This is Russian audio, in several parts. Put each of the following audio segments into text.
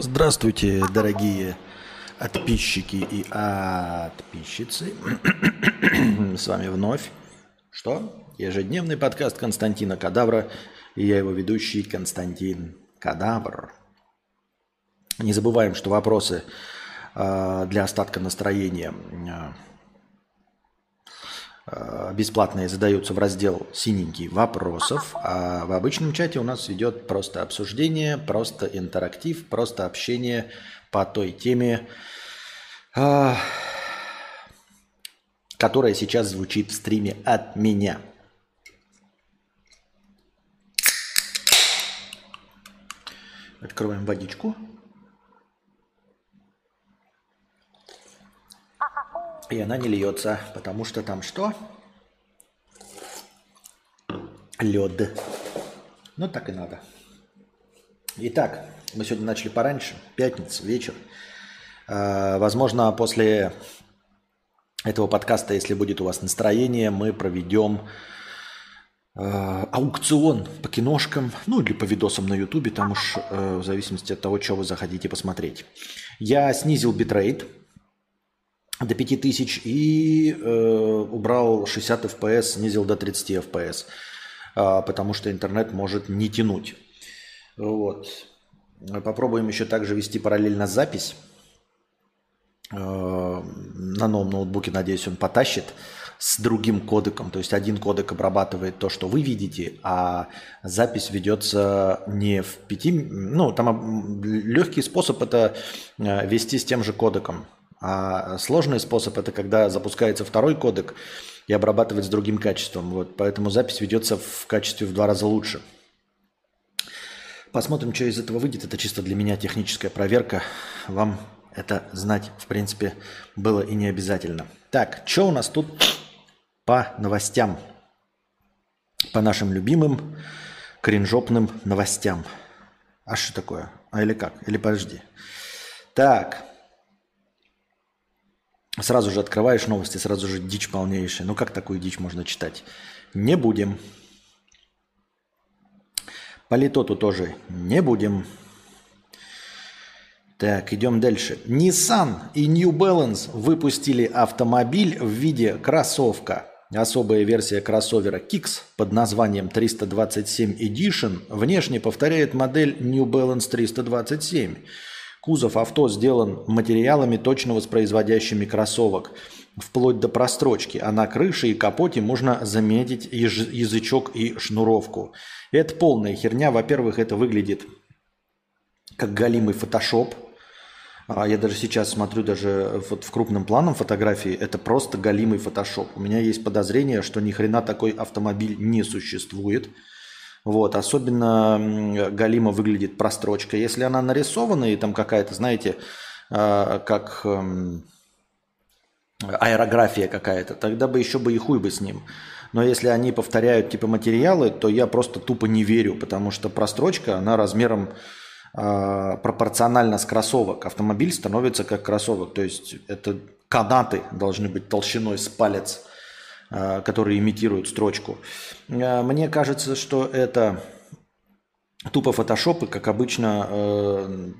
Здравствуйте, дорогие подписчики и подписчицы. С вами вновь что? Ежедневный подкаст Константина Кадавра и я его ведущий Константин Кадавр. Не забываем, что вопросы э, для остатка настроения э, бесплатные задаются в раздел «Синенький вопросов», а в обычном чате у нас идет просто обсуждение, просто интерактив, просто общение по той теме, э, которая сейчас звучит в стриме от меня. Открываем водичку. И она не льется, потому что там что? Лед. Ну так и надо. Итак, мы сегодня начали пораньше, пятница, вечер. А, возможно, после этого подкаста, если будет у вас настроение, мы проведем э, аукцион по киношкам, ну или по видосам на ютубе, там уж э, в зависимости от того, что вы захотите посмотреть. Я снизил битрейт до 5000 и э, убрал 60 FPS, снизил до 30 FPS, э, потому что интернет может не тянуть. Вот. Попробуем еще также вести параллельно запись. Э, на новом ноутбуке, надеюсь, он потащит с другим кодеком. То есть один кодек обрабатывает то, что вы видите, а запись ведется не в пяти... Ну, там легкий способ это э, вести с тем же кодеком. А сложный способ это когда запускается второй кодек и обрабатывать с другим качеством. Вот, поэтому запись ведется в качестве в два раза лучше. Посмотрим, что из этого выйдет. Это чисто для меня техническая проверка. Вам это знать, в принципе, было и не обязательно. Так, что у нас тут по новостям? По нашим любимым кринжопным новостям. А что такое? А или как? Или подожди. Так, Сразу же открываешь новости, сразу же дичь полнейшая. Ну как такую дичь можно читать? Не будем. Политоту тоже не будем. Так, идем дальше. Nissan и New Balance выпустили автомобиль в виде кроссовка. Особая версия кроссовера Kicks под названием 327 Edition внешне повторяет модель New Balance 327. Кузов авто сделан материалами, точно воспроизводящими кроссовок, вплоть до прострочки, а на крыше и капоте можно заметить язычок и шнуровку. Это полная херня. Во-первых, это выглядит как галимый фотошоп. А я даже сейчас смотрю даже вот в крупном планом фотографии, это просто галимый фотошоп. У меня есть подозрение, что ни хрена такой автомобиль не существует. Вот, особенно Галима выглядит прострочка. Если она нарисована и там какая-то, знаете, а, как эм, аэрография какая-то, тогда бы еще бы и хуй бы с ним. Но если они повторяют типа материалы, то я просто тупо не верю, потому что прострочка, она размером э, пропорционально с кроссовок. Автомобиль становится как кроссовок. То есть это канаты должны быть толщиной с палец которые имитируют строчку. Э, мне кажется, что это тупо фотошопы, как обычно, э,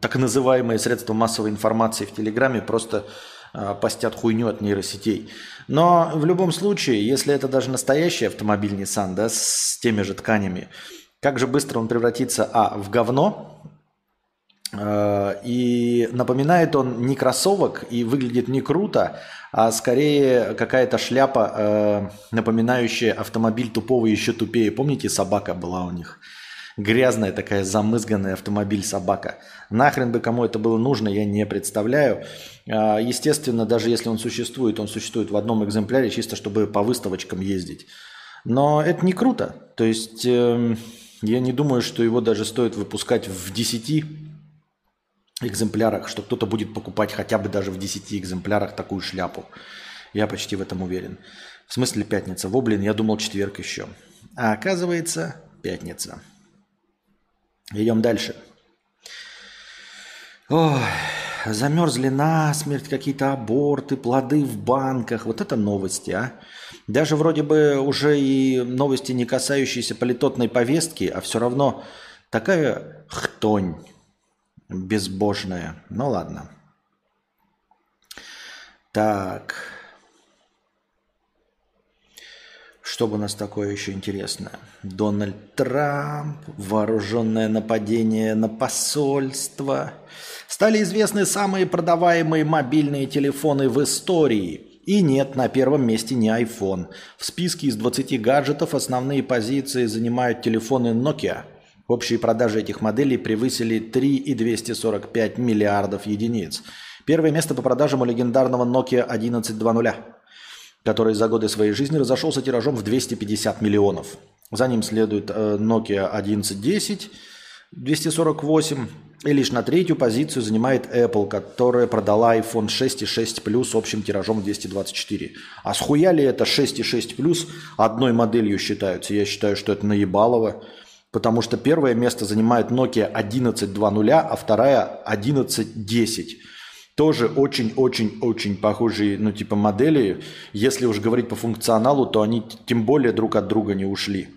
так называемые средства массовой информации в Телеграме просто постят хуйню от нейросетей. Но в любом случае, если это даже настоящий автомобиль Nissan, да, с теми же тканями, как же быстро он превратится, а, в говно, и напоминает он не кроссовок и выглядит не круто, а скорее какая-то шляпа, э, напоминающая автомобиль тупого еще тупее. Помните, собака была у них? Грязная такая замызганная автомобиль собака. Нахрен бы кому это было нужно, я не представляю. Э, естественно, даже если он существует, он существует в одном экземпляре, чисто чтобы по выставочкам ездить. Но это не круто. То есть э, я не думаю, что его даже стоит выпускать в 10 экземплярах, что кто-то будет покупать хотя бы даже в 10 экземплярах такую шляпу. Я почти в этом уверен. В смысле пятница? Во, блин, я думал четверг еще. А оказывается пятница. Идем дальше. Ой, замерзли насмерть, какие-то аборты, плоды в банках. Вот это новости, а. Даже вроде бы уже и новости, не касающиеся политотной повестки, а все равно такая хтонь безбожное. Ну ладно. Так. Что бы у нас такое еще интересное? Дональд Трамп, вооруженное нападение на посольство. Стали известны самые продаваемые мобильные телефоны в истории. И нет, на первом месте не iPhone. В списке из 20 гаджетов основные позиции занимают телефоны Nokia. Общие продажи этих моделей превысили 3,245 миллиардов единиц. Первое место по продажам у легендарного Nokia 1120 который за годы своей жизни разошелся тиражом в 250 миллионов. За ним следует э, Nokia 1110, 248, и лишь на третью позицию занимает Apple, которая продала iPhone 6 и 6 Plus общим тиражом 224. А схуя ли это 6 и 6 Plus одной моделью считаются? Я считаю, что это наебалово. Потому что первое место занимает Nokia 1120, а вторая 1110 тоже очень-очень-очень похожие, ну, типа модели. Если уж говорить по функционалу, то они тем более друг от друга не ушли.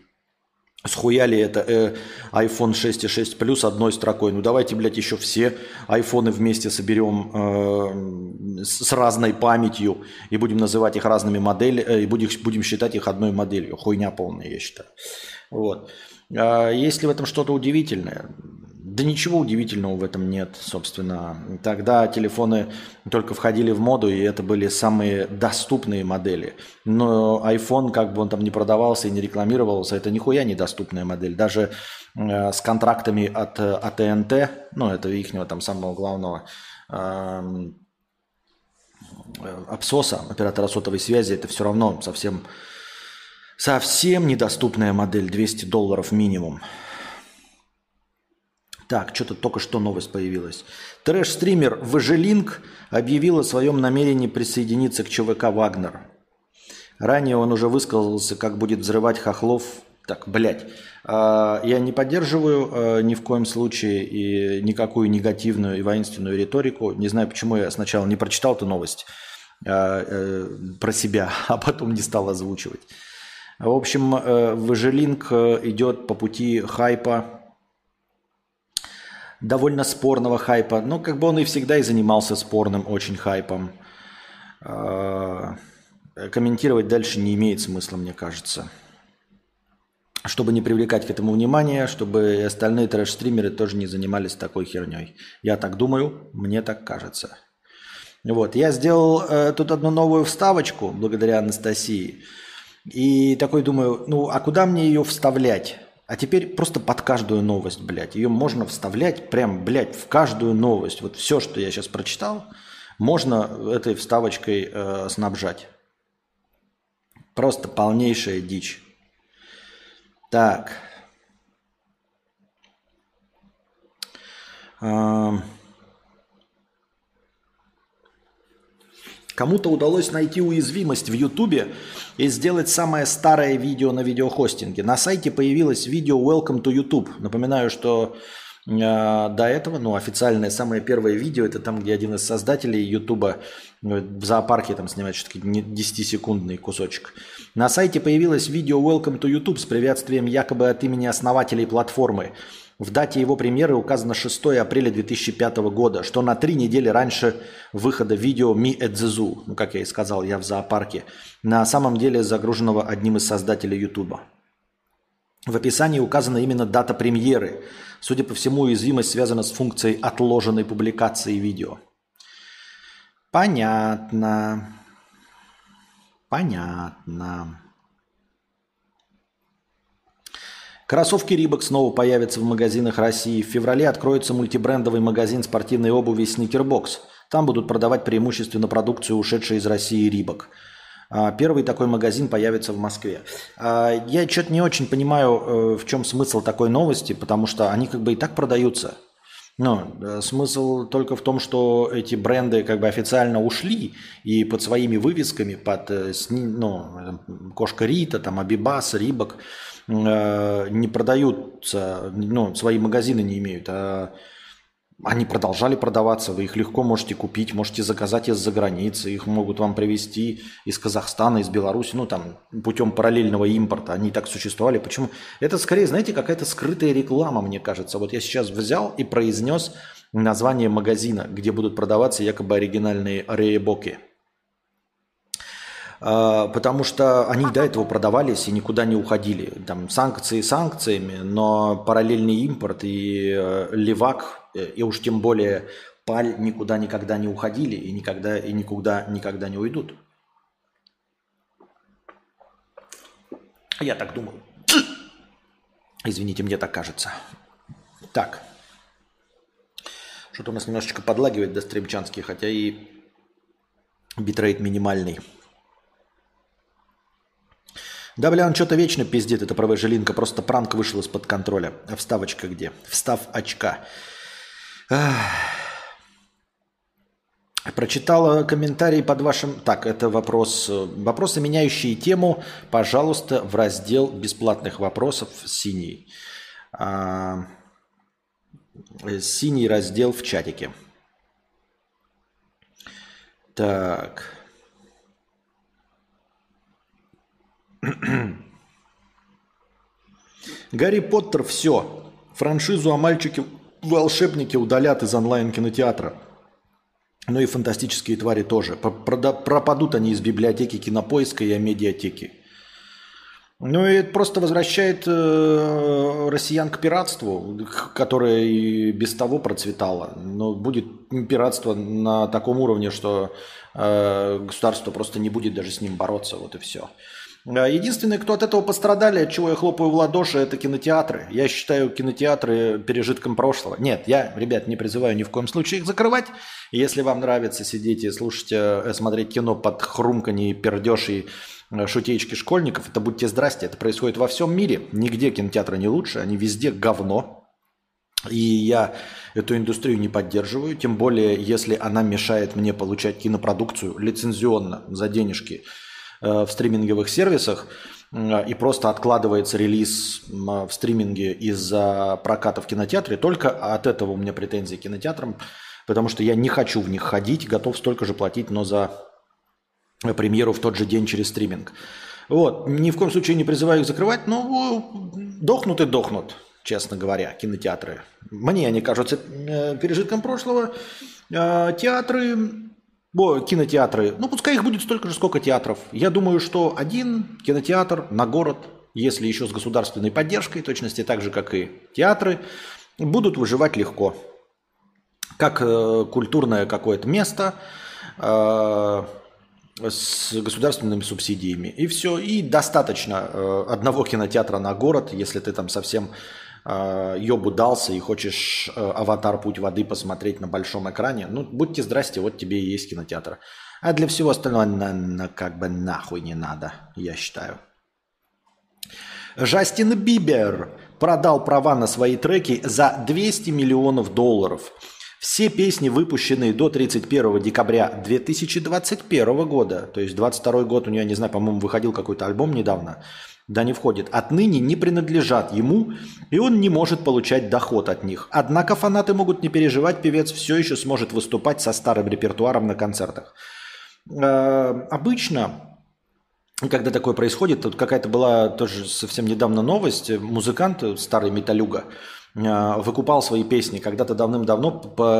Схуяли это э, iPhone 6 и 6 Plus одной строкой. Ну давайте, блядь, еще все айфоны вместе соберем э, с разной памятью и будем называть их разными моделями, э, и будем, будем считать их одной моделью. Хуйня полная, я считаю. Вот. А есть ли в этом что-то удивительное? Да ничего удивительного в этом нет, собственно. Тогда телефоны только входили в моду, и это были самые доступные модели. Но iPhone, как бы он там не продавался и не рекламировался, это нихуя недоступная модель. Даже э, с контрактами от АТНТ, ну это ихнего там самого главного э, Апсоса, оператора сотовой связи, это все равно совсем, совсем недоступная модель, 200 долларов минимум. Так, что-то только что новость появилась. Трэш-стример Важелинг объявил о своем намерении присоединиться к ЧВК «Вагнер». Ранее он уже высказался, как будет взрывать хохлов. Так, блядь. А, я не поддерживаю а, ни в коем случае и никакую негативную и воинственную риторику. Не знаю, почему я сначала не прочитал эту новость а, э, про себя, а потом не стал озвучивать. В общем, э, Важелинг э, идет по пути хайпа довольно спорного хайпа. Ну, как бы он и всегда и занимался спорным очень хайпом. А, комментировать дальше не имеет смысла, мне кажется. Чтобы не привлекать к этому внимания, чтобы и остальные трэш-стримеры тоже не занимались такой херней. Я так думаю, мне так кажется. Вот, я сделал э, тут одну новую вставочку благодаря Анастасии. И такой думаю, ну а куда мне ее вставлять? А теперь просто под каждую новость, блядь. Ее можно вставлять прям, блядь, в каждую новость. Вот все, что я сейчас прочитал, можно этой вставочкой э, снабжать. Просто полнейшая дичь. Так. Эм. Кому-то удалось найти уязвимость в Ютубе и сделать самое старое видео на видеохостинге. На сайте появилось видео Welcome to YouTube. Напоминаю, что до этого, ну, официальное самое первое видео, это там, где один из создателей Ютуба э, в зоопарке там снимает что-то 10-секундный кусочек. На сайте появилось видео Welcome to YouTube с приветствием якобы от имени основателей платформы. В дате его премьеры указано 6 апреля 2005 года, что на три недели раньше выхода видео «Ми Эдзезу», ну, как я и сказал, я в зоопарке, на самом деле загруженного одним из создателей Ютуба. В описании указана именно дата премьеры. Судя по всему, уязвимость связана с функцией отложенной публикации видео. Понятно. Понятно. Кроссовки Рибок снова появятся в магазинах России. В феврале откроется мультибрендовый магазин спортивной обуви Sneakerbox. Там будут продавать преимущественно продукцию, ушедшую из России Рибок. А, первый такой магазин появится в Москве. А, я что-то не очень понимаю, э, в чем смысл такой новости, потому что они как бы и так продаются. Но э, смысл только в том, что эти бренды как бы официально ушли и под своими вывесками, под э, ну, Кошка Рита, там Абибас, Рибок – не продаются, ну, свои магазины не имеют, а они продолжали продаваться, вы их легко можете купить, можете заказать из-за границы, их могут вам привезти из Казахстана, из Беларуси, ну там путем параллельного импорта, они так существовали. Почему? Это скорее, знаете, какая-то скрытая реклама, мне кажется. Вот я сейчас взял и произнес название магазина, где будут продаваться якобы оригинальные рейбоки. А, потому что они до этого продавались и никуда не уходили. Там санкции санкциями, но параллельный импорт и э, левак, и уж тем более паль никуда никогда не уходили и никогда и никуда никогда не уйдут. Я так думаю. Извините, мне так кажется. Так. Что-то у нас немножечко подлагивает до стримчанский, хотя и битрейт минимальный. Да, бля, он что-то вечно пиздит, это правая жилинка, просто пранк вышел из-под контроля. А вставочка где? Встав очка. Прочитала комментарий под вашим... Так, это вопрос... Вопросы, меняющие тему, пожалуйста, в раздел бесплатных вопросов синий. А... Синий раздел в чатике. Так. Гарри Поттер, все. Франшизу о мальчике-волшебнике удалят из онлайн-кинотеатра. Ну и фантастические твари тоже. Пропадут они из библиотеки кинопоиска и медиатеки. Ну и это просто возвращает э, россиян к пиратству, которое и без того процветало. Но будет пиратство на таком уровне, что э, государство просто не будет даже с ним бороться. Вот и все. Единственные, кто от этого пострадали, от чего я хлопаю в ладоши, это кинотеатры. Я считаю кинотеатры пережитком прошлого. Нет, я, ребят, не призываю ни в коем случае их закрывать. Если вам нравится сидеть и слушать, э, смотреть кино под хрумканье, пердеж и э, шутеечки школьников, это будьте здрасте. Это происходит во всем мире. Нигде кинотеатры не лучше, они везде говно. И я эту индустрию не поддерживаю, тем более, если она мешает мне получать кинопродукцию лицензионно за денежки – в стриминговых сервисах э, и просто откладывается релиз в стриминге из-за проката в кинотеатре, только от этого у меня претензии к кинотеатрам, потому что я не хочу в них ходить, готов столько же платить, но за премьеру в тот же день через стриминг. Вот. Ни в коем случае не призываю их закрывать, но дохнут и дохнут, честно говоря, кинотеатры. Мне они кажутся э, пережитком прошлого. Театры Бо, кинотеатры, ну пускай их будет столько же, сколько театров. Я думаю, что один кинотеатр на город, если еще с государственной поддержкой, точности так же, как и театры, будут выживать легко. Как э, культурное какое-то место э, с государственными субсидиями. И все. И достаточно э, одного кинотеатра на город, если ты там совсем э, ёбу дался и хочешь э, «Аватар. Путь воды» посмотреть на большом экране, ну, будьте здрасте, вот тебе и есть кинотеатр. А для всего остального на, на, как бы нахуй не надо, я считаю. Жастин Бибер продал права на свои треки за 200 миллионов долларов. Все песни, выпущенные до 31 декабря 2021 года, то есть 22 год у нее, не знаю, по-моему, выходил какой-то альбом недавно, да не входит, отныне не принадлежат ему, и он не может получать доход от них. Однако фанаты могут не переживать, певец все еще сможет выступать со старым репертуаром на концертах. Э, обычно, когда такое происходит, тут какая-то была тоже совсем недавно новость, музыкант, старый металюга, э, выкупал свои песни. Когда-то давным-давно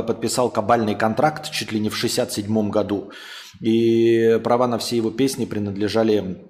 подписал кабальный контракт чуть ли не в 67 году. И права на все его песни принадлежали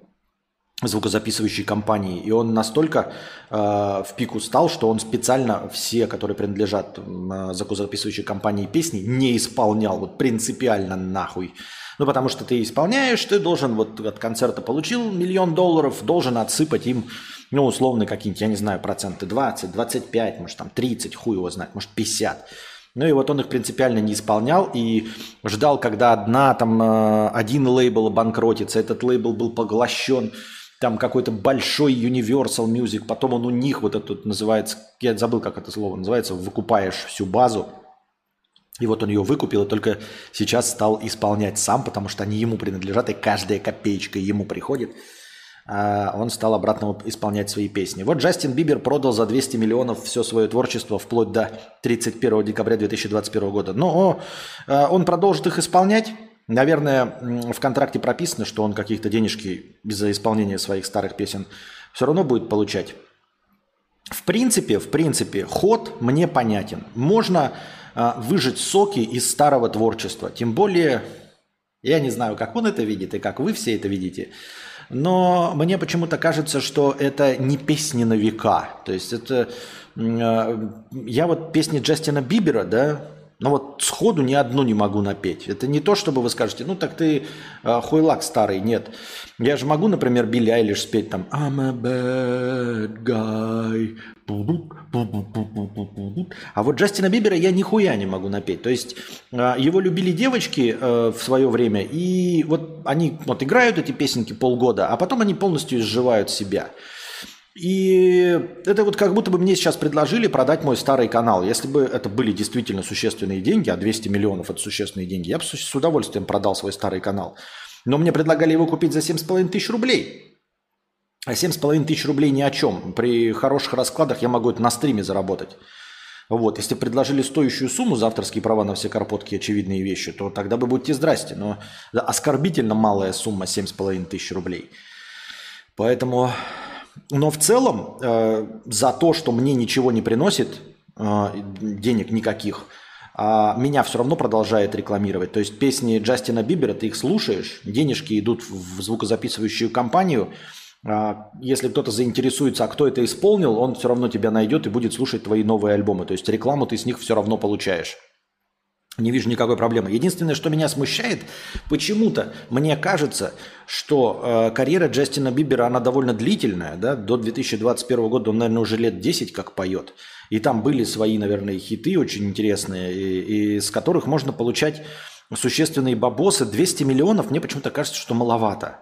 звукозаписывающей компании. И он настолько э, в пику стал, что он специально все, которые принадлежат э, звукозаписывающей компании песни, не исполнял. Вот принципиально нахуй. Ну, потому что ты исполняешь, ты должен вот от концерта получил миллион долларов, должен отсыпать им, ну, условно, какие-нибудь, я не знаю, проценты 20, 25, может, там 30, хуй его знает, может, 50. Ну и вот он их принципиально не исполнял и ждал, когда одна, там, э, один лейбл обанкротится, этот лейбл был поглощен там какой-то большой Universal Music, потом он у них вот этот называется, я забыл, как это слово называется, выкупаешь всю базу, и вот он ее выкупил, и только сейчас стал исполнять сам, потому что они ему принадлежат, и каждая копеечка ему приходит. А он стал обратно исполнять свои песни. Вот Джастин Бибер продал за 200 миллионов все свое творчество вплоть до 31 декабря 2021 года. Но а, он продолжит их исполнять, Наверное, в контракте прописано, что он каких-то денежки из-за исполнения своих старых песен все равно будет получать. в принципе, в принципе, ход мне понятен. Можно э, выжать соки из старого творчества. Тем более, я не знаю, как он это видит и как вы все это видите. Но мне почему-то кажется, что это не песни на века. То есть это... Э, я вот песни Джастина Бибера, да, ну вот сходу ни одну не могу напеть. Это не то, чтобы вы скажете, ну так ты э, хуйлак старый. Нет. Я же могу, например, Билли Айлиш спеть там I'm a bad guy. А вот Джастина Бибера я нихуя не могу напеть. То есть э, его любили девочки э, в свое время, и вот они вот играют эти песенки полгода, а потом они полностью изживают себя. И это вот как будто бы мне сейчас предложили продать мой старый канал. Если бы это были действительно существенные деньги, а 200 миллионов это существенные деньги, я бы с удовольствием продал свой старый канал. Но мне предлагали его купить за 7,5 тысяч рублей. А 7,5 тысяч рублей ни о чем. При хороших раскладах я могу это на стриме заработать. Вот, если предложили стоящую сумму за авторские права на все карпотки и очевидные вещи, то тогда бы будьте здрасте. Но оскорбительно малая сумма 7,5 тысяч рублей. Поэтому но в целом э, за то, что мне ничего не приносит, э, денег никаких, а меня все равно продолжает рекламировать. То есть песни Джастина Бибера, ты их слушаешь, денежки идут в звукозаписывающую компанию. А если кто-то заинтересуется, а кто это исполнил, он все равно тебя найдет и будет слушать твои новые альбомы. То есть рекламу ты с них все равно получаешь. Не вижу никакой проблемы. Единственное, что меня смущает, почему-то мне кажется, что э, карьера Джастина Бибера, она довольно длительная, да, до 2021 года он, наверное, уже лет 10 как поет. И там были свои, наверное, хиты очень интересные, и, и с которых можно получать существенные бабосы. 200 миллионов, мне почему-то кажется, что маловато.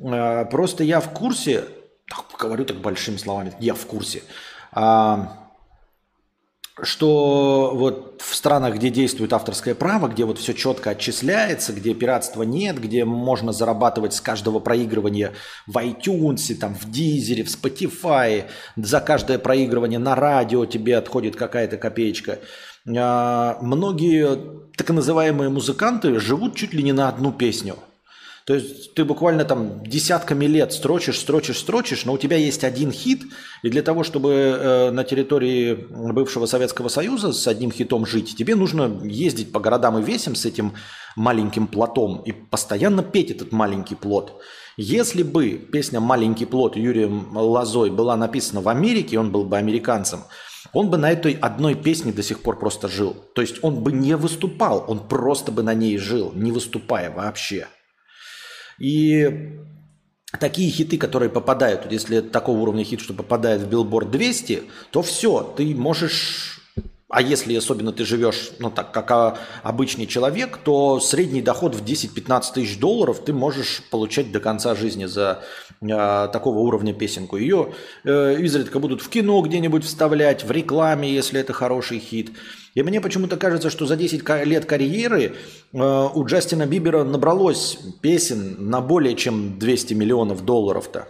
Э, просто я в курсе, так, говорю так большими словами, я в курсе, э, что вот в странах, где действует авторское право, где вот все четко отчисляется, где пиратства нет, где можно зарабатывать с каждого проигрывания в iTunes, там, в Дизеле, в Spotify, за каждое проигрывание на радио тебе отходит какая-то копеечка. А, многие так называемые музыканты живут чуть ли не на одну песню – то есть ты буквально там десятками лет строчишь, строчишь, строчишь, но у тебя есть один хит, и для того, чтобы э, на территории бывшего Советского Союза с одним хитом жить, тебе нужно ездить по городам и весям с этим маленьким плотом и постоянно петь этот маленький плод. Если бы песня «Маленький плод» Юрием Лозой была написана в Америке, он был бы американцем, он бы на этой одной песне до сих пор просто жил. То есть он бы не выступал, он просто бы на ней жил, не выступая вообще. И такие хиты, которые попадают, если такого уровня хит, что попадает в Billboard 200, то все, ты можешь а если особенно ты живешь, ну так, как а, обычный человек, то средний доход в 10-15 тысяч долларов ты можешь получать до конца жизни за э, такого уровня песенку. Ее э, изредка будут в кино где-нибудь вставлять, в рекламе, если это хороший хит. И мне почему-то кажется, что за 10 лет карьеры э, у Джастина Бибера набралось песен на более чем 200 миллионов долларов-то.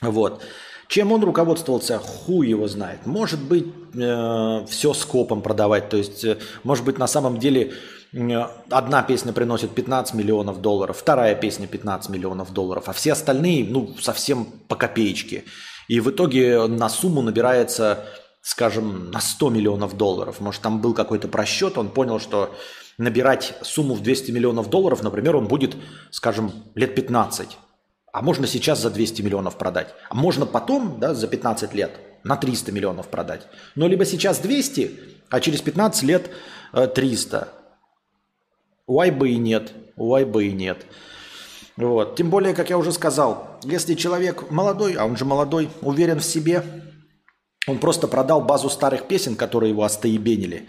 Вот. Чем он руководствовался, хуй его знает. Может быть, э, все скопом продавать. То есть, э, может быть, на самом деле э, одна песня приносит 15 миллионов долларов, вторая песня 15 миллионов долларов, а все остальные, ну, совсем по копеечке. И в итоге на сумму набирается скажем, на 100 миллионов долларов. Может, там был какой-то просчет, он понял, что набирать сумму в 200 миллионов долларов, например, он будет, скажем, лет 15. А можно сейчас за 200 миллионов продать. А можно потом, да, за 15 лет на 300 миллионов продать. Но либо сейчас 200, а через 15 лет 300. Уай бы и нет. Уай бы и нет. Вот. Тем более, как я уже сказал, если человек молодой, а он же молодой, уверен в себе, он просто продал базу старых песен, которые его остоебенили,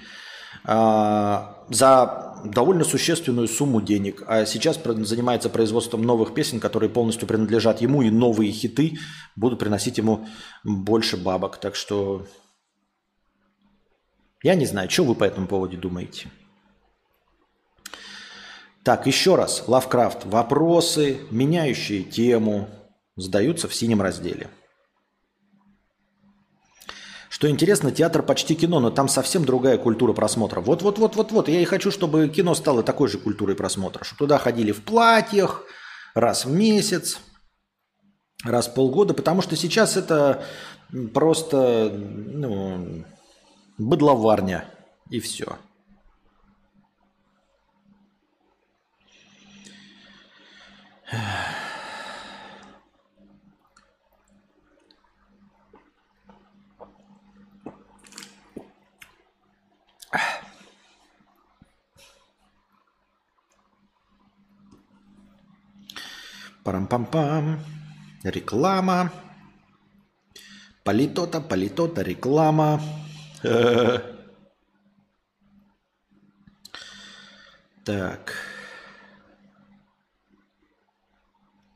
а, за довольно существенную сумму денег. А сейчас занимается производством новых песен, которые полностью принадлежат ему, и новые хиты будут приносить ему больше бабок. Так что я не знаю, что вы по этому поводу думаете. Так, еще раз, Лавкрафт. Вопросы, меняющие тему, сдаются в синем разделе. Что интересно, театр почти кино, но там совсем другая культура просмотра. Вот-вот-вот-вот-вот. Я и хочу, чтобы кино стало такой же культурой просмотра. Чтобы туда ходили в платьях раз в месяц, раз в полгода. Потому что сейчас это Просто, ну, быдловарня и все. Парам-пам-пам. Реклама. Политота, политота, реклама. Так.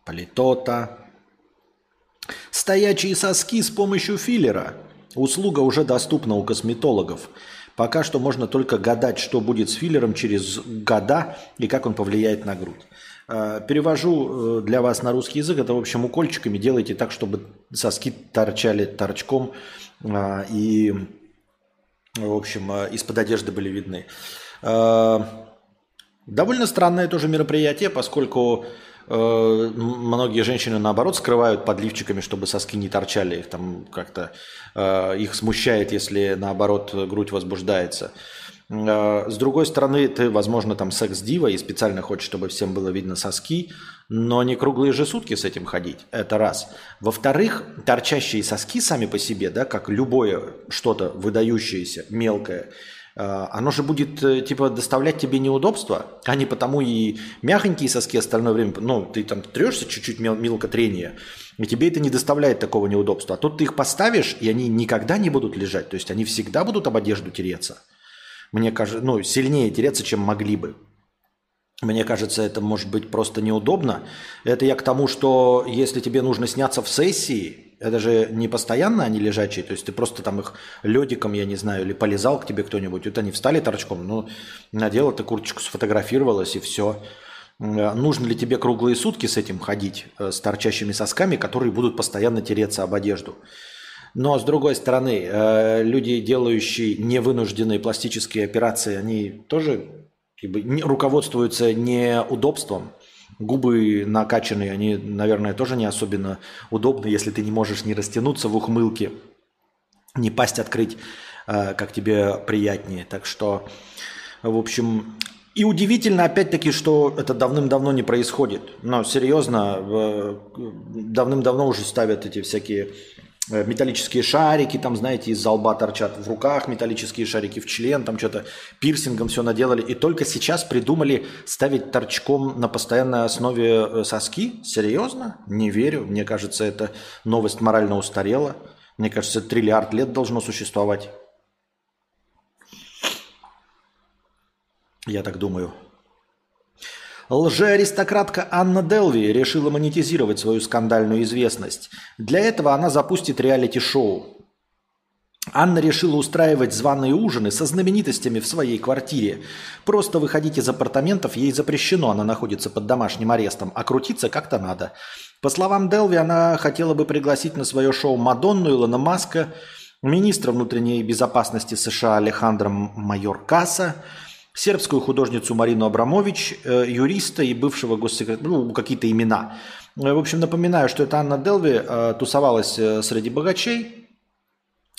Политота. Стоячие соски с помощью филлера. Услуга уже доступна у косметологов. Пока что можно только гадать, что будет с филлером через года и как он повлияет на грудь. Э, перевожу э, для вас на русский язык. Это, в общем, укольчиками делайте так, чтобы соски торчали торчком э, и, в общем, из-под одежды были видны. Довольно странное тоже мероприятие, поскольку многие женщины, наоборот, скрывают подливчиками, чтобы соски не торчали. Их там как-то их смущает, если, наоборот, грудь возбуждается. А, с другой стороны, ты, возможно, там секс-дива и специально хочешь, чтобы всем было видно соски, но не круглые же сутки с этим ходить. Это раз. Во-вторых, торчащие соски сами по себе, да, как любое что-то выдающееся, мелкое, оно же будет э, типа доставлять тебе неудобства, а не потому и мягонькие соски остальное время, ну, ты там трешься чуть-чуть мел- мелко трение, и тебе это не доставляет такого неудобства. А тут ты их поставишь, и они никогда не будут лежать, то есть они всегда будут об одежду тереться мне кажется, ну, сильнее тереться, чем могли бы. Мне кажется, это может быть просто неудобно. Это я к тому, что если тебе нужно сняться в сессии, это же не постоянно они лежачие, то есть ты просто там их ледиком, я не знаю, или полезал к тебе кто-нибудь, вот они встали торчком, ну, надела ты курточку, сфотографировалась и все. Нужно ли тебе круглые сутки с этим ходить, э, с торчащими сосками, которые будут постоянно тереться об одежду? Но с другой стороны, э, люди, делающие невынужденные пластические операции, они тоже как бы, не, руководствуются не удобством. Губы накачанные, они, наверное, тоже не особенно удобны, если ты не можешь не растянуться в ухмылке, не пасть открыть, э, как тебе приятнее. Так что, в общем, и удивительно, опять-таки, что это давным-давно не происходит. Но серьезно, давным-давно уже ставят эти всякие металлические шарики, там, знаете, из лба торчат в руках, металлические шарики в член, там что-то пирсингом все наделали. И только сейчас придумали ставить торчком на постоянной основе э, соски? Серьезно? Не верю. Мне кажется, это новость морально устарела. Мне кажется, триллиард лет должно существовать. Я так думаю. Лжеаристократка Анна Делви решила монетизировать свою скандальную известность. Для этого она запустит реалити-шоу. Анна решила устраивать званые ужины со знаменитостями в своей квартире. Просто выходить из апартаментов ей запрещено, она находится под домашним арестом, а крутиться как-то надо. По словам Делви, она хотела бы пригласить на свое шоу Мадонну, Илона Маска, министра внутренней безопасности США Алехандро Майоркаса, сербскую художницу Марину Абрамович, э, юриста и бывшего госсекретаря, ну, какие-то имена. Э, в общем, напоминаю, что это Анна Делви э, тусовалась среди богачей,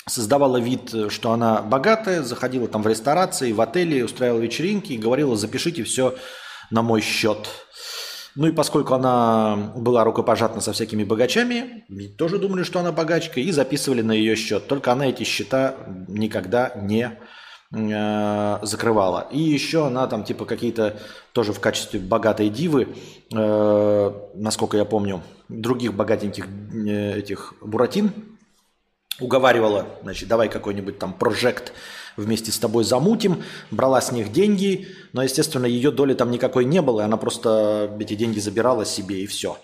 создавала вид, что она богатая, заходила там в ресторации, в отели, устраивала вечеринки и говорила, запишите все на мой счет. Ну и поскольку она была рукопожатна со всякими богачами, тоже думали, что она богачка, и записывали на ее счет. Только она эти счета никогда не закрывала. И еще она там типа какие-то тоже в качестве богатой дивы, э, насколько я помню, других богатеньких э, этих буратин уговаривала, значит, давай какой-нибудь там прожект вместе с тобой замутим, брала с них деньги, но, естественно, ее доли там никакой не было, и она просто эти деньги забирала себе и все.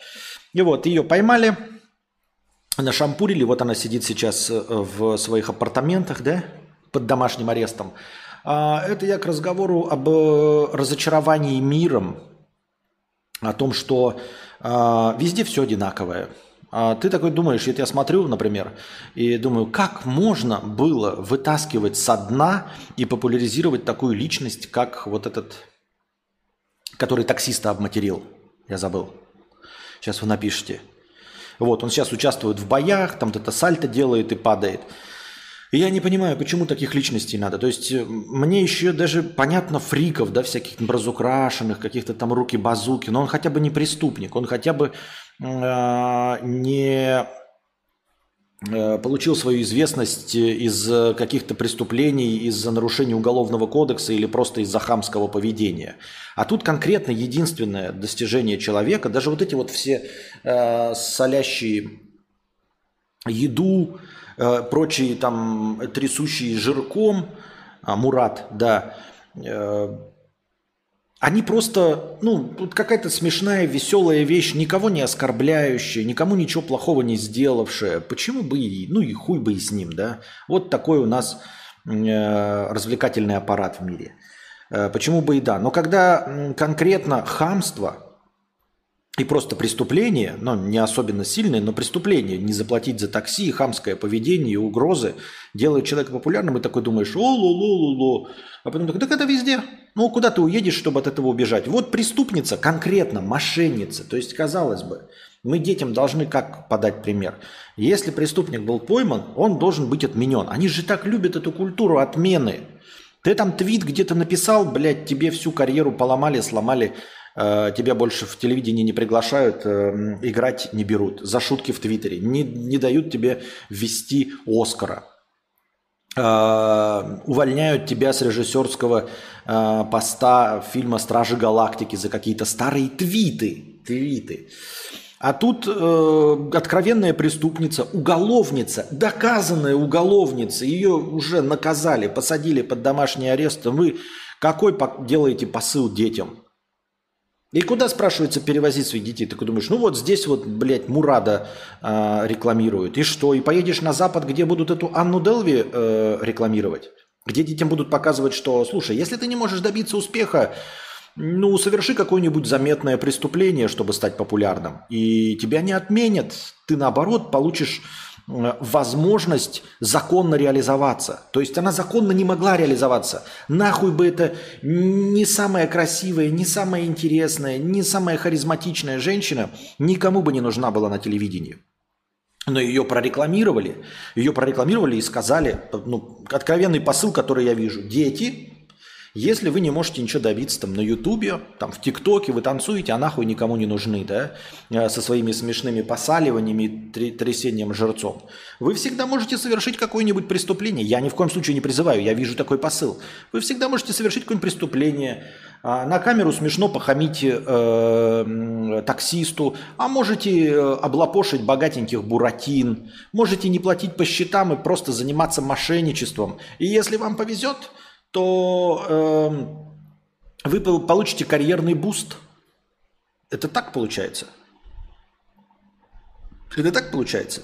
И вот ее поймали, нашампурили, вот она сидит сейчас в своих апартаментах, да, под домашним арестом. А, это я к разговору об э, разочаровании миром, о том, что а, везде все одинаковое. А ты такой думаешь, это я смотрю, например, и думаю, как можно было вытаскивать со дна и популяризировать такую личность, как вот этот, который таксиста обматерил. Я забыл. Сейчас вы напишите. Вот, он сейчас участвует в боях, там это сальто делает и падает. И я не понимаю, почему таких личностей надо. То есть э, мне еще даже понятно фриков, да, всяких разукрашенных, каких-то там руки-базуки, но он хотя бы не преступник, он хотя бы э, не Э, получил свою известность из каких-то преступлений, из-за нарушения уголовного кодекса или просто из-за хамского поведения. А тут конкретно единственное достижение человека, даже вот эти вот все э, солящие еду, э, прочие там трясущие жирком, а, Мурат, да, э, они просто, ну, какая-то смешная, веселая вещь, никого не оскорбляющая, никому ничего плохого не сделавшая. Почему бы и, ну и хуй бы и с ним, да? Вот такой у нас э, развлекательный аппарат в мире. Э, почему бы и да? Но когда конкретно хамство и просто преступление, ну, не особенно сильное, но преступление, не заплатить за такси, хамское поведение и угрозы делают человека популярным, и такой думаешь, о ло ло ло ло а потом такой, так это везде. Ну, куда ты уедешь, чтобы от этого убежать? Вот преступница, конкретно, мошенница. То есть, казалось бы, мы детям должны как подать пример? Если преступник был пойман, он должен быть отменен. Они же так любят эту культуру отмены. Ты там твит где-то написал, блядь, тебе всю карьеру поломали, сломали, тебя больше в телевидении не приглашают, э, играть не берут за шутки в Твиттере, не, не дают тебе ввести Оскара. Э, увольняют тебя с режиссерского э, поста фильма «Стражи Галактики» за какие-то старые твиты. твиты. А тут э, откровенная преступница, уголовница, доказанная уголовница, ее уже наказали, посадили под домашний арест. Вы какой делаете посыл детям? И куда, спрашивается, перевозить своих детей? Ты думаешь, ну вот здесь вот, блядь, Мурада э, рекламируют. И что? И поедешь на Запад, где будут эту Анну Делви э, рекламировать? Где детям будут показывать, что, слушай, если ты не можешь добиться успеха, ну, соверши какое-нибудь заметное преступление, чтобы стать популярным. И тебя не отменят. Ты, наоборот, получишь возможность законно реализоваться. То есть она законно не могла реализоваться. Нахуй бы это не самая красивая, не самая интересная, не самая харизматичная женщина никому бы не нужна была на телевидении. Но ее прорекламировали, ее прорекламировали и сказали, ну, откровенный посыл, который я вижу. Дети, если вы не можете ничего добиться там на Ютубе, там в ТикТоке, вы танцуете, а нахуй никому не нужны, да, э, со своими смешными посаливаниями, трясением жирцом, вы всегда можете совершить какое-нибудь преступление. Я ни в коем случае не призываю, я вижу такой посыл. Вы всегда можете совершить какое-нибудь преступление, а, на камеру смешно похамить э, таксисту, а можете э, облапошить богатеньких буратин, можете не платить по счетам и просто заниматься мошенничеством. И если вам повезет, то э, вы получите карьерный буст. Это так получается? Это так получается?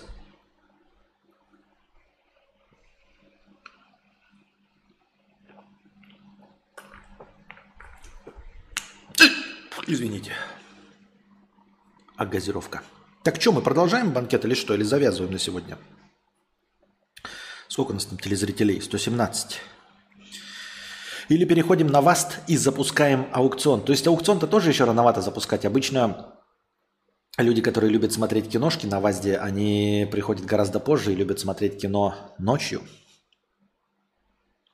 Извините. А газировка. Так что, мы продолжаем банкет или что? Или завязываем на сегодня? Сколько у нас там телезрителей? 117. Или переходим на ВАСТ и запускаем аукцион. То есть аукцион-то тоже еще рановато запускать. Обычно люди, которые любят смотреть киношки на ВАЗде, они приходят гораздо позже и любят смотреть кино ночью.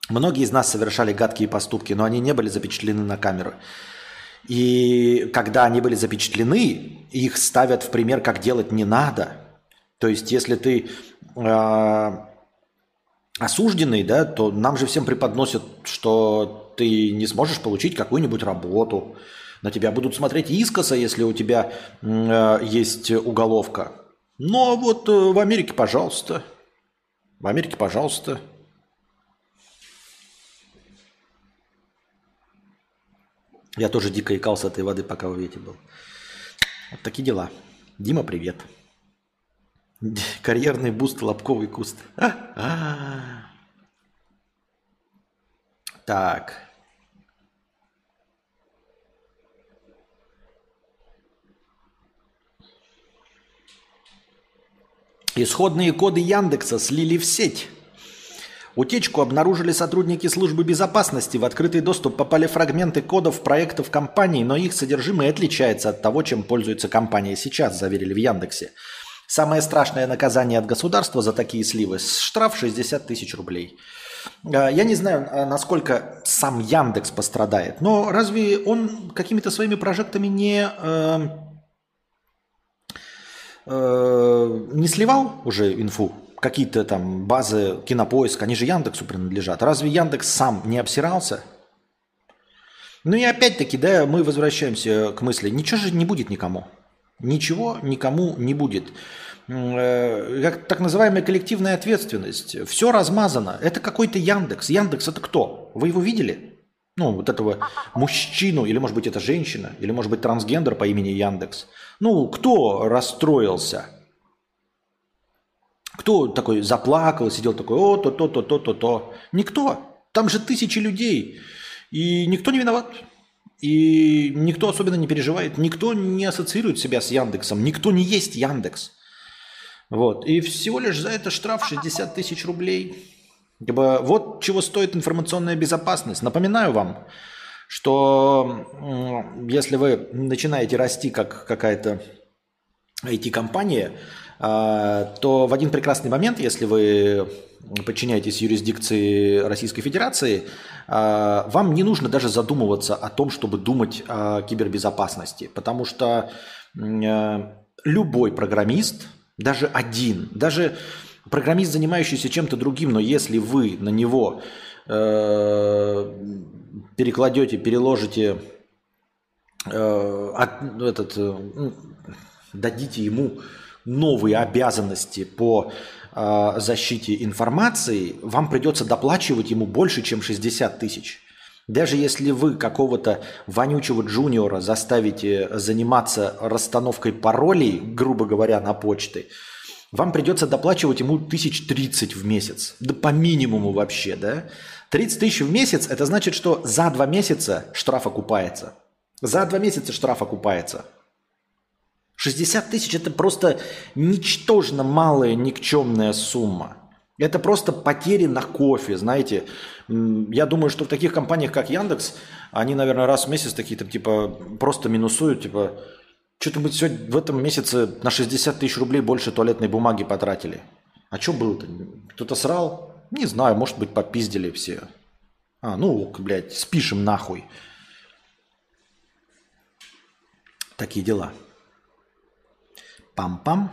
Многие из нас совершали гадкие поступки, но они не были запечатлены на камеру. И когда они были запечатлены, их ставят в пример, как делать не надо. То есть, если ты э, осужденный, да, то нам же всем преподносят, что ты не сможешь получить какую-нибудь работу, на тебя будут смотреть искоса, если у тебя э, есть уголовка. Но вот э, в Америке, пожалуйста. В Америке, пожалуйста. Я тоже дико икал с этой воды, пока в Вете был. Вот такие дела. Дима, привет. Карьерный буст, лобковый куст. Так. Исходные коды Яндекса слили в сеть. Утечку обнаружили сотрудники службы безопасности. В открытый доступ попали фрагменты кодов проектов компании, но их содержимое отличается от того, чем пользуется компания сейчас, заверили в Яндексе. Самое страшное наказание от государства за такие сливы – штраф 60 тысяч рублей. А, я не знаю, а, насколько сам Яндекс пострадает, но разве он какими-то своими прожектами не, э, э, не сливал уже инфу? Какие-то там базы кинопоиска, они же Яндексу принадлежат. Разве Яндекс сам не обсирался? Ну и опять-таки, да, мы возвращаемся к мысли, ничего же не будет никому. Ничего никому не будет. Э, как так называемая коллективная ответственность. Все размазано. Это какой-то Яндекс. Яндекс это кто? Вы его видели? Ну, вот этого мужчину, или может быть это женщина, или может быть трансгендер по имени Яндекс. Ну, кто расстроился? Кто такой заплакал, сидел такой, о, то, то, то, то, то, то. Никто. Там же тысячи людей. И никто не виноват. И никто особенно не переживает. Никто не ассоциирует себя с Яндексом. Никто не есть Яндекс. Вот. И всего лишь за это штраф 60 тысяч рублей. Ибо вот чего стоит информационная безопасность. Напоминаю вам, что если вы начинаете расти как какая-то IT-компания, а, то в один прекрасный момент, если вы подчиняетесь юрисдикции Российской Федерации, а, вам не нужно даже задумываться о том, чтобы думать о кибербезопасности, потому что любой программист – даже один, даже программист, занимающийся чем-то другим, но если вы на него э, перекладете, переложите, э, от, этот, э, дадите ему новые обязанности по э, защите информации, вам придется доплачивать ему больше, чем 60 тысяч. Даже если вы какого-то вонючего джуниора заставите заниматься расстановкой паролей, грубо говоря, на почты, вам придется доплачивать ему тысяч тридцать в месяц. Да по минимуму вообще, да? 30 тысяч в месяц, это значит, что за два месяца штраф окупается. За два месяца штраф окупается. 60 тысяч – это просто ничтожно малая никчемная сумма. Это просто потери на кофе, знаете. Я думаю, что в таких компаниях, как Яндекс, они, наверное, раз в месяц такие там, типа, просто минусуют, типа, что-то мы сегодня в этом месяце на 60 тысяч рублей больше туалетной бумаги потратили. А что было-то? Кто-то срал? Не знаю, может быть, попиздили все. А, ну, блядь, спишем нахуй. Такие дела. Пам-пам.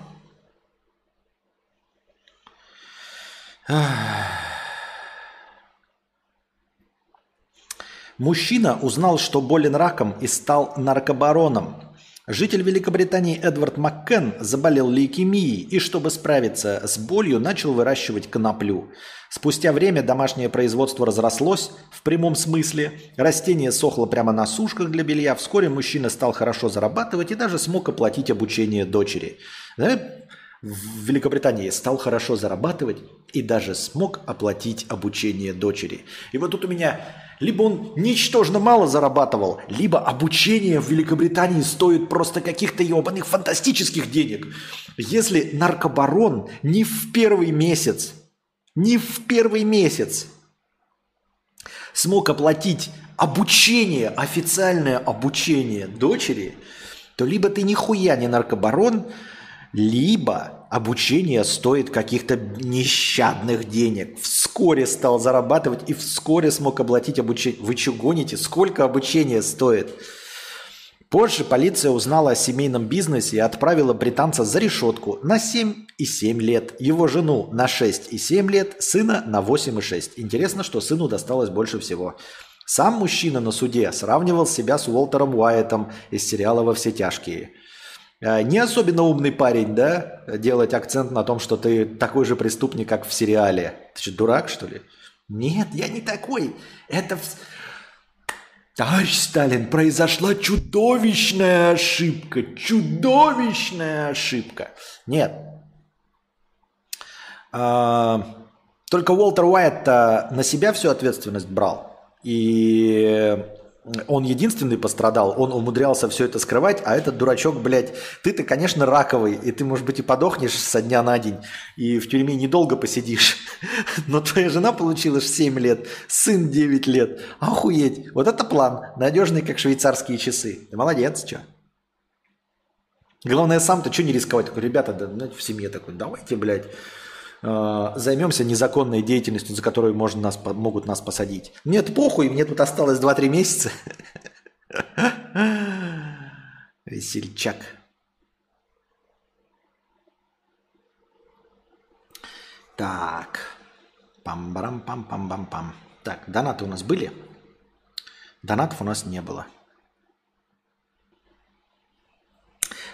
Мужчина узнал, что болен раком и стал наркобароном. Житель Великобритании Эдвард Маккен заболел лейкемией и, чтобы справиться с болью, начал выращивать коноплю. Спустя время домашнее производство разрослось в прямом смысле. Растение сохло прямо на сушках для белья. Вскоре мужчина стал хорошо зарабатывать и даже смог оплатить обучение дочери в Великобритании стал хорошо зарабатывать и даже смог оплатить обучение дочери. И вот тут у меня либо он ничтожно мало зарабатывал, либо обучение в Великобритании стоит просто каких-то ебаных фантастических денег. Если наркобарон не в первый месяц, не в первый месяц смог оплатить обучение, официальное обучение дочери, то либо ты нихуя не наркобарон, либо обучение стоит каких-то нещадных денег. Вскоре стал зарабатывать и вскоре смог оплатить обучение. Вы что гоните? Сколько обучение стоит? Позже полиция узнала о семейном бизнесе и отправила британца за решетку на 7 и 7 лет, его жену на 6 и 7 лет, сына на 8 и 6. Интересно, что сыну досталось больше всего. Сам мужчина на суде сравнивал себя с Уолтером Уайетом из сериала «Во все тяжкие». А, не особенно умный парень, да, делать акцент на том, что ты такой же преступник, как в сериале. Ты что, дурак, что ли? Нет, я не такой. Это... Товарищ Сталин, произошла чудовищная ошибка. Чудовищная ошибка. Нет. А, только Уолтер Уайт на себя всю ответственность брал. И он единственный пострадал, он умудрялся все это скрывать, а этот дурачок, блядь, ты-то, конечно, раковый, и ты, может быть, и подохнешь со дня на день, и в тюрьме недолго посидишь, но твоя жена получилась 7 лет, сын 9 лет, охуеть, вот это план, надежный, как швейцарские часы. Ты молодец, что? Главное, сам-то что не рисковать? Такой, ребята, да, в семье такой, давайте, блядь, э, займемся незаконной деятельностью, за которую можно нас, могут нас посадить. Нет, похуй, мне тут осталось 2-3 месяца. Весельчак. Так. Пам-барам-пам-пам-пам-пам. Так, донаты у нас были? Донатов у нас не было.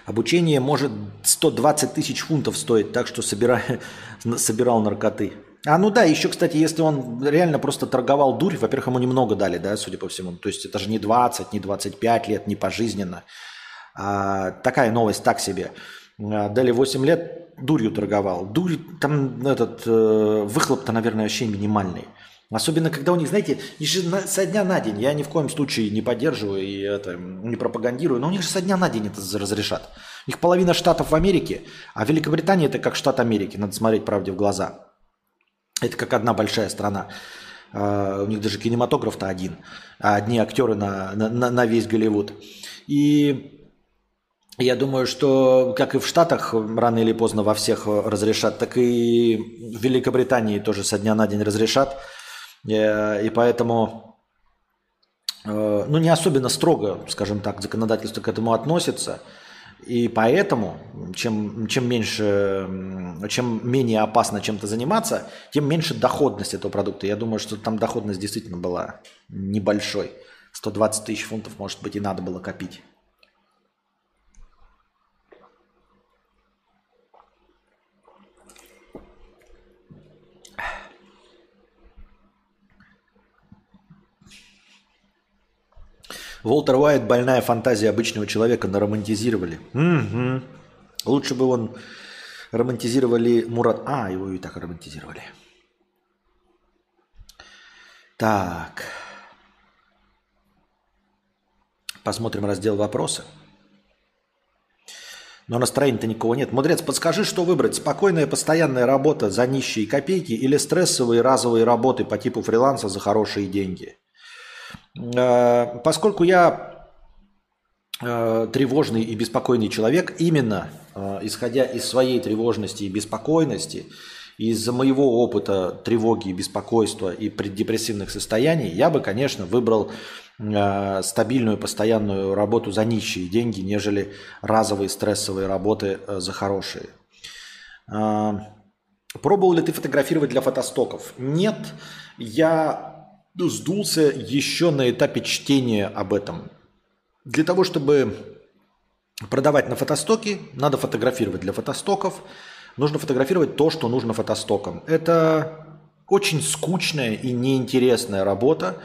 Обучение может 120 тысяч фунтов стоить, так что собирай, собирал наркоты. А ну да, еще, кстати, если он реально просто торговал дурь, во-первых, ему немного дали, да, судя по всему. То есть это же не 20, не 25 лет, не пожизненно. А, такая новость так себе. А, дали 8 лет, дурью торговал. Дурь, там этот э, выхлоп-то, наверное, вообще минимальный. Особенно, когда у них, знаете, со дня на день. Я ни в коем случае не поддерживаю и это, не пропагандирую, но у них же со дня на день это разрешат. У них половина штатов в Америке, а Великобритания это как штат Америки. Надо смотреть правде в глаза. Это как одна большая страна. Uh, у них даже кинематограф-то один, а одни актеры на, на, на весь Голливуд. И я думаю, что как и в Штатах рано или поздно во всех разрешат, так и в Великобритании тоже со дня на день разрешат. Э, и поэтому, э, ну, не особенно строго, скажем так, законодательство к этому относится. И поэтому, чем, чем меньше, чем менее опасно чем-то заниматься, тем меньше доходность этого продукта. Я думаю, что там доходность действительно была небольшой. 120 тысяч фунтов, может быть, и надо было копить. Волтер Уайт больная фантазия обычного человека наромантизировали. Угу. Лучше бы он романтизировали Мурат. А, его и так романтизировали. Так. Посмотрим раздел вопросы. Но настроения-то никого нет. Мудрец, подскажи, что выбрать? Спокойная постоянная работа за нищие копейки или стрессовые разовые работы по типу фриланса за хорошие деньги? Э, поскольку я э, тревожный и беспокойный человек, именно э, исходя из своей тревожности и беспокойности, из-за моего опыта тревоги и беспокойства и преддепрессивных состояний, я бы, конечно, выбрал стабильную постоянную работу за нищие деньги, нежели разовые стрессовые работы за хорошие. Пробовал ли ты фотографировать для фотостоков? Нет, я сдулся еще на этапе чтения об этом. Для того, чтобы продавать на фотостоке, надо фотографировать для фотостоков. Нужно фотографировать то, что нужно фотостокам. Это очень скучная и неинтересная работа,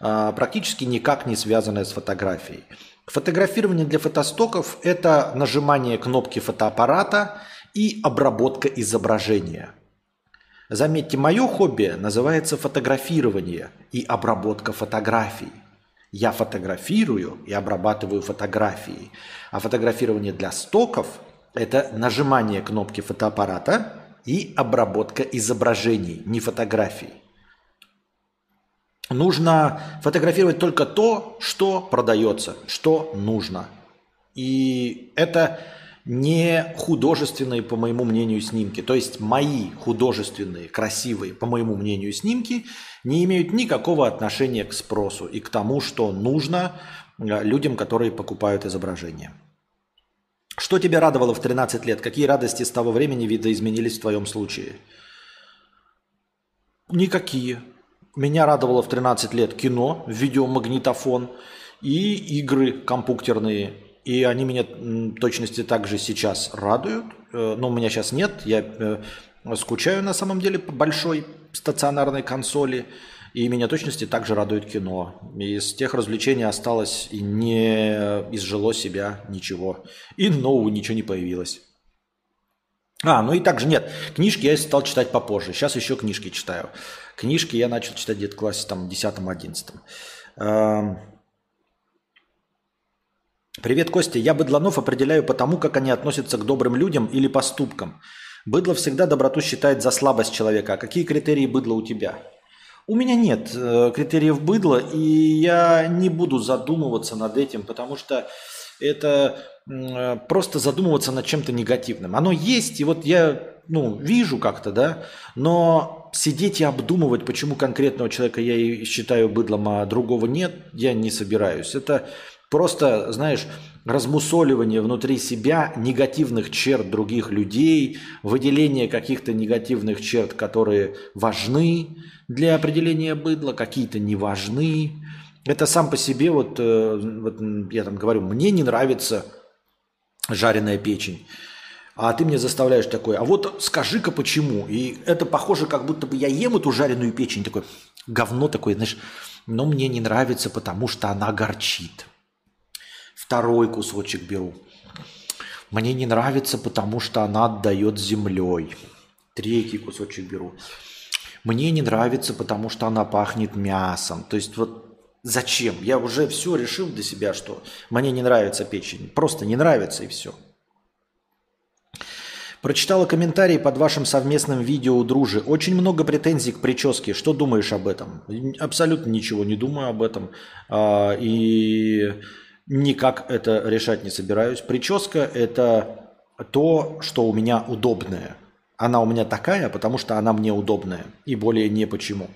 а, практически никак не связанная с фотографией. Фотографирование для фотостоков – это нажимание кнопки фотоаппарата и обработка изображения – Заметьте, мое хобби называется фотографирование и обработка фотографий. Я фотографирую и обрабатываю фотографии. А фотографирование для стоков – это нажимание кнопки фотоаппарата и обработка изображений, не фотографий. Нужно фотографировать только то, что продается, что нужно. И это не художественные, по моему мнению, снимки. То есть мои художественные, красивые, по моему мнению, снимки не имеют никакого отношения к спросу и к тому, что нужно э, людям, которые покупают изображения. Что тебя радовало в 13 лет? Какие радости с того времени видоизменились в твоем случае? Никакие. Меня радовало в 13 лет кино, видеомагнитофон и игры компьютерные – и они меня точности также сейчас радуют. Э, но у меня сейчас нет. Я э, скучаю на самом деле по большой стационарной консоли. И меня точности также радует кино. Из тех развлечений осталось и не изжило себя ничего. И нового ничего не появилось. А, ну и также нет. Книжки я стал читать попозже. Сейчас еще книжки читаю. Книжки я начал читать где-то в классе там 10-11. Привет, Костя. Я быдланов определяю по тому, как они относятся к добрым людям или поступкам. Быдло всегда доброту считает за слабость человека. А какие критерии быдла у тебя? У меня нет э, критериев быдла, и я не буду задумываться над этим, потому что это э, просто задумываться над чем-то негативным. Оно есть, и вот я ну, вижу как-то, да, но сидеть и обдумывать, почему конкретного человека я считаю быдлом, а другого нет, я не собираюсь. Это просто, знаешь, размусоливание внутри себя негативных черт других людей, выделение каких-то негативных черт, которые важны для определения быдла, какие-то не важны. Это сам по себе, вот, э, вот я там говорю, мне не нравится жареная печень. А ты мне заставляешь такой, а вот скажи-ка почему. И это похоже, как будто бы я ем эту жареную печень, такой говно такое, знаешь, но мне не нравится, потому что она горчит. Второй кусочек беру. Мне не нравится, потому что она отдает землей. Третий кусочек беру. Мне не нравится, потому что она пахнет мясом. То есть вот зачем? Я уже все решил для себя, что мне не нравится печень. Просто не нравится и все. Прочитала комментарии под вашим совместным видео дружи. Очень много претензий к прическе. Что думаешь об этом? Абсолютно ничего не думаю об этом. А, и никак это решать не собираюсь. Прическа – это то, что у меня удобное. Она у меня такая, потому что она мне удобная. И более не почему.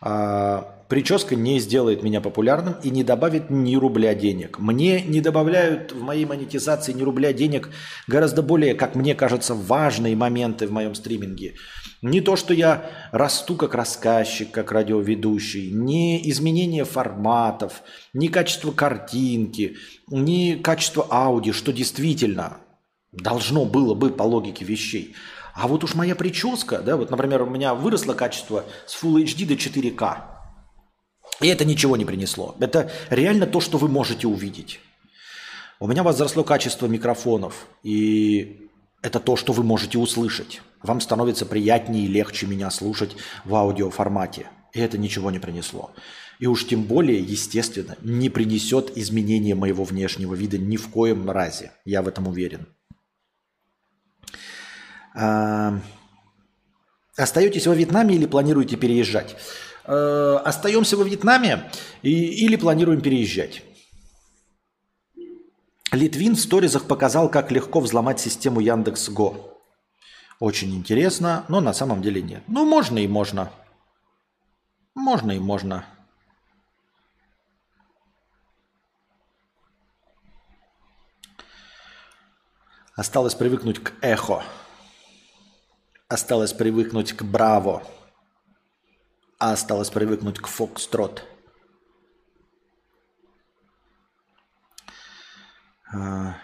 А, прическа не сделает меня популярным и не добавит ни рубля денег. Мне не добавляют в моей монетизации ни рубля денег гораздо более, как мне кажется, важные моменты в моем стриминге. Не то, что я расту как рассказчик, как радиоведущий, не изменение форматов, не качество картинки, не качество аудио, что действительно должно было бы по логике вещей. А вот уж моя прическа, да, вот, например, у меня выросло качество с Full HD до 4К. И это ничего не принесло. Это реально то, что вы можете увидеть. У меня возросло качество микрофонов, и это то, что вы можете услышать. Вам становится приятнее и легче меня слушать в аудиоформате. И это ничего не принесло. И уж тем более, естественно, не принесет изменения моего внешнего вида ни в коем разе. Я в этом уверен. А, остаетесь во Вьетнаме или планируете переезжать? А, остаемся во Вьетнаме и, или планируем переезжать? Литвин в сторизах показал, как легко взломать систему Яндекс.Го. Очень интересно, но на самом деле нет. Ну, можно и можно. Можно и можно. Осталось привыкнуть к эхо. Осталось привыкнуть к Браво. А осталось привыкнуть к Фокстрот. А...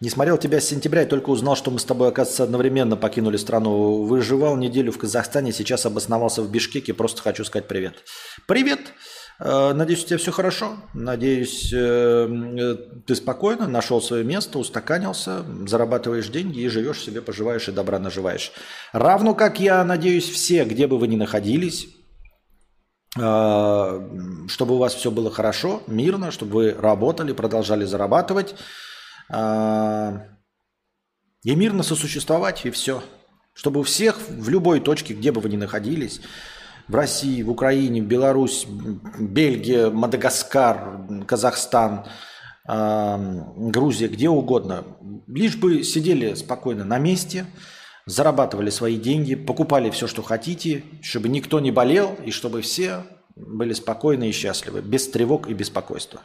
Не смотрел тебя с сентября и только узнал, что мы с тобой, оказывается, одновременно покинули страну. Выживал неделю в Казахстане, сейчас обосновался в Бишкеке. Просто хочу сказать привет. Привет! Э, надеюсь, у тебя все хорошо. Надеюсь, э, ты спокойно нашел свое место, устаканился, зарабатываешь деньги и живешь себе, поживаешь и добра наживаешь. Равно как я надеюсь, все, где бы вы ни находились, э, чтобы у вас все было хорошо, мирно, чтобы вы работали, продолжали зарабатывать и мирно сосуществовать, и все. Чтобы у всех в любой точке, где бы вы ни находились, в России, в Украине, Беларусь, Бельгия, Мадагаскар, Казахстан, Грузия, где угодно. Лишь бы сидели спокойно на месте, зарабатывали свои деньги, покупали все, что хотите, чтобы никто не болел и чтобы все были спокойны и счастливы, без тревог и беспокойства.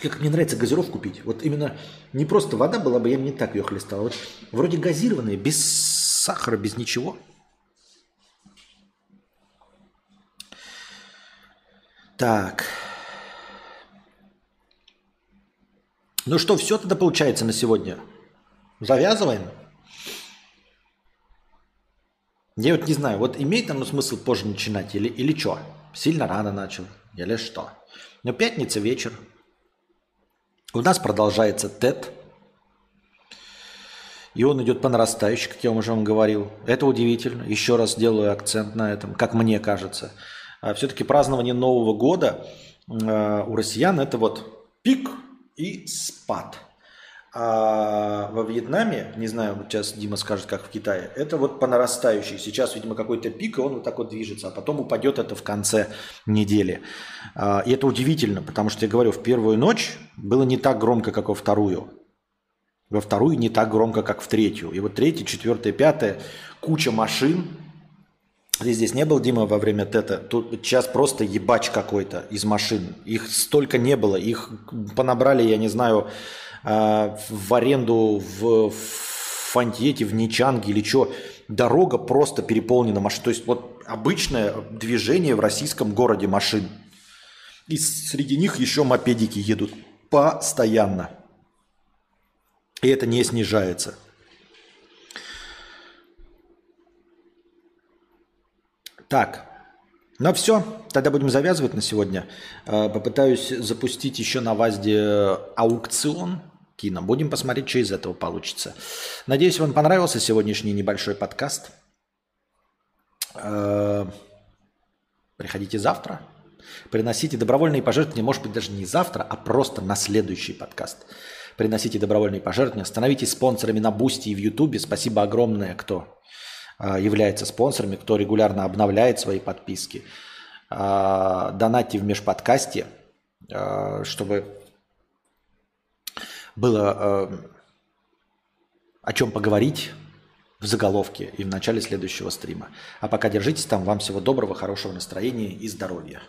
Как мне нравится газировку пить. Вот именно не просто вода была бы, я бы не так ее хлестал. Вот вроде газированная, без сахара, без ничего. Так. Ну что, все тогда получается на сегодня? Завязываем? Я вот не знаю, вот имеет оно смысл позже начинать или, или что? Сильно рано начал или что? Но пятница вечер, у нас продолжается ТЭТ. И он идет по нарастающей, как я уже вам говорил. Это удивительно. Еще раз делаю акцент на этом, как мне кажется. А все-таки празднование Нового года а, у россиян это вот пик и спад. А во Вьетнаме, не знаю, вот сейчас Дима скажет, как в Китае, это вот по нарастающей. Сейчас, видимо, какой-то пик, и он вот так вот движется, а потом упадет это в конце недели. А, и это удивительно, потому что я говорю, в первую ночь было не так громко, как во вторую. Во вторую не так громко, как в третью. И вот третья, четвертая, пятая, куча машин. Ты здесь не был, Дима, во время тета? Тут сейчас просто ебач какой-то из машин. Их столько не было. Их понабрали, я не знаю, в аренду в Фантьете, в Ничанге или что, дорога просто переполнена машин. То есть вот обычное движение в российском городе машин. И среди них еще мопедики едут постоянно. И это не снижается. Так, ну все, тогда будем завязывать на сегодня. А, попытаюсь запустить еще на ВАЗДе аукцион кино. Будем посмотреть, что из этого получится. Надеюсь, вам понравился сегодняшний небольшой подкаст. Э, приходите завтра. Приносите добровольные пожертвования, может быть, даже не завтра, а просто на следующий подкаст. Приносите добровольные пожертвования, становитесь спонсорами на Бусти и в Ютубе. Спасибо огромное, кто э, является спонсорами, кто регулярно обновляет свои подписки. Э, донатьте в межподкасте, чтобы было э, о чем поговорить в заголовке и в начале следующего стрима. А пока держитесь там. Вам всего доброго, хорошего настроения и здоровья.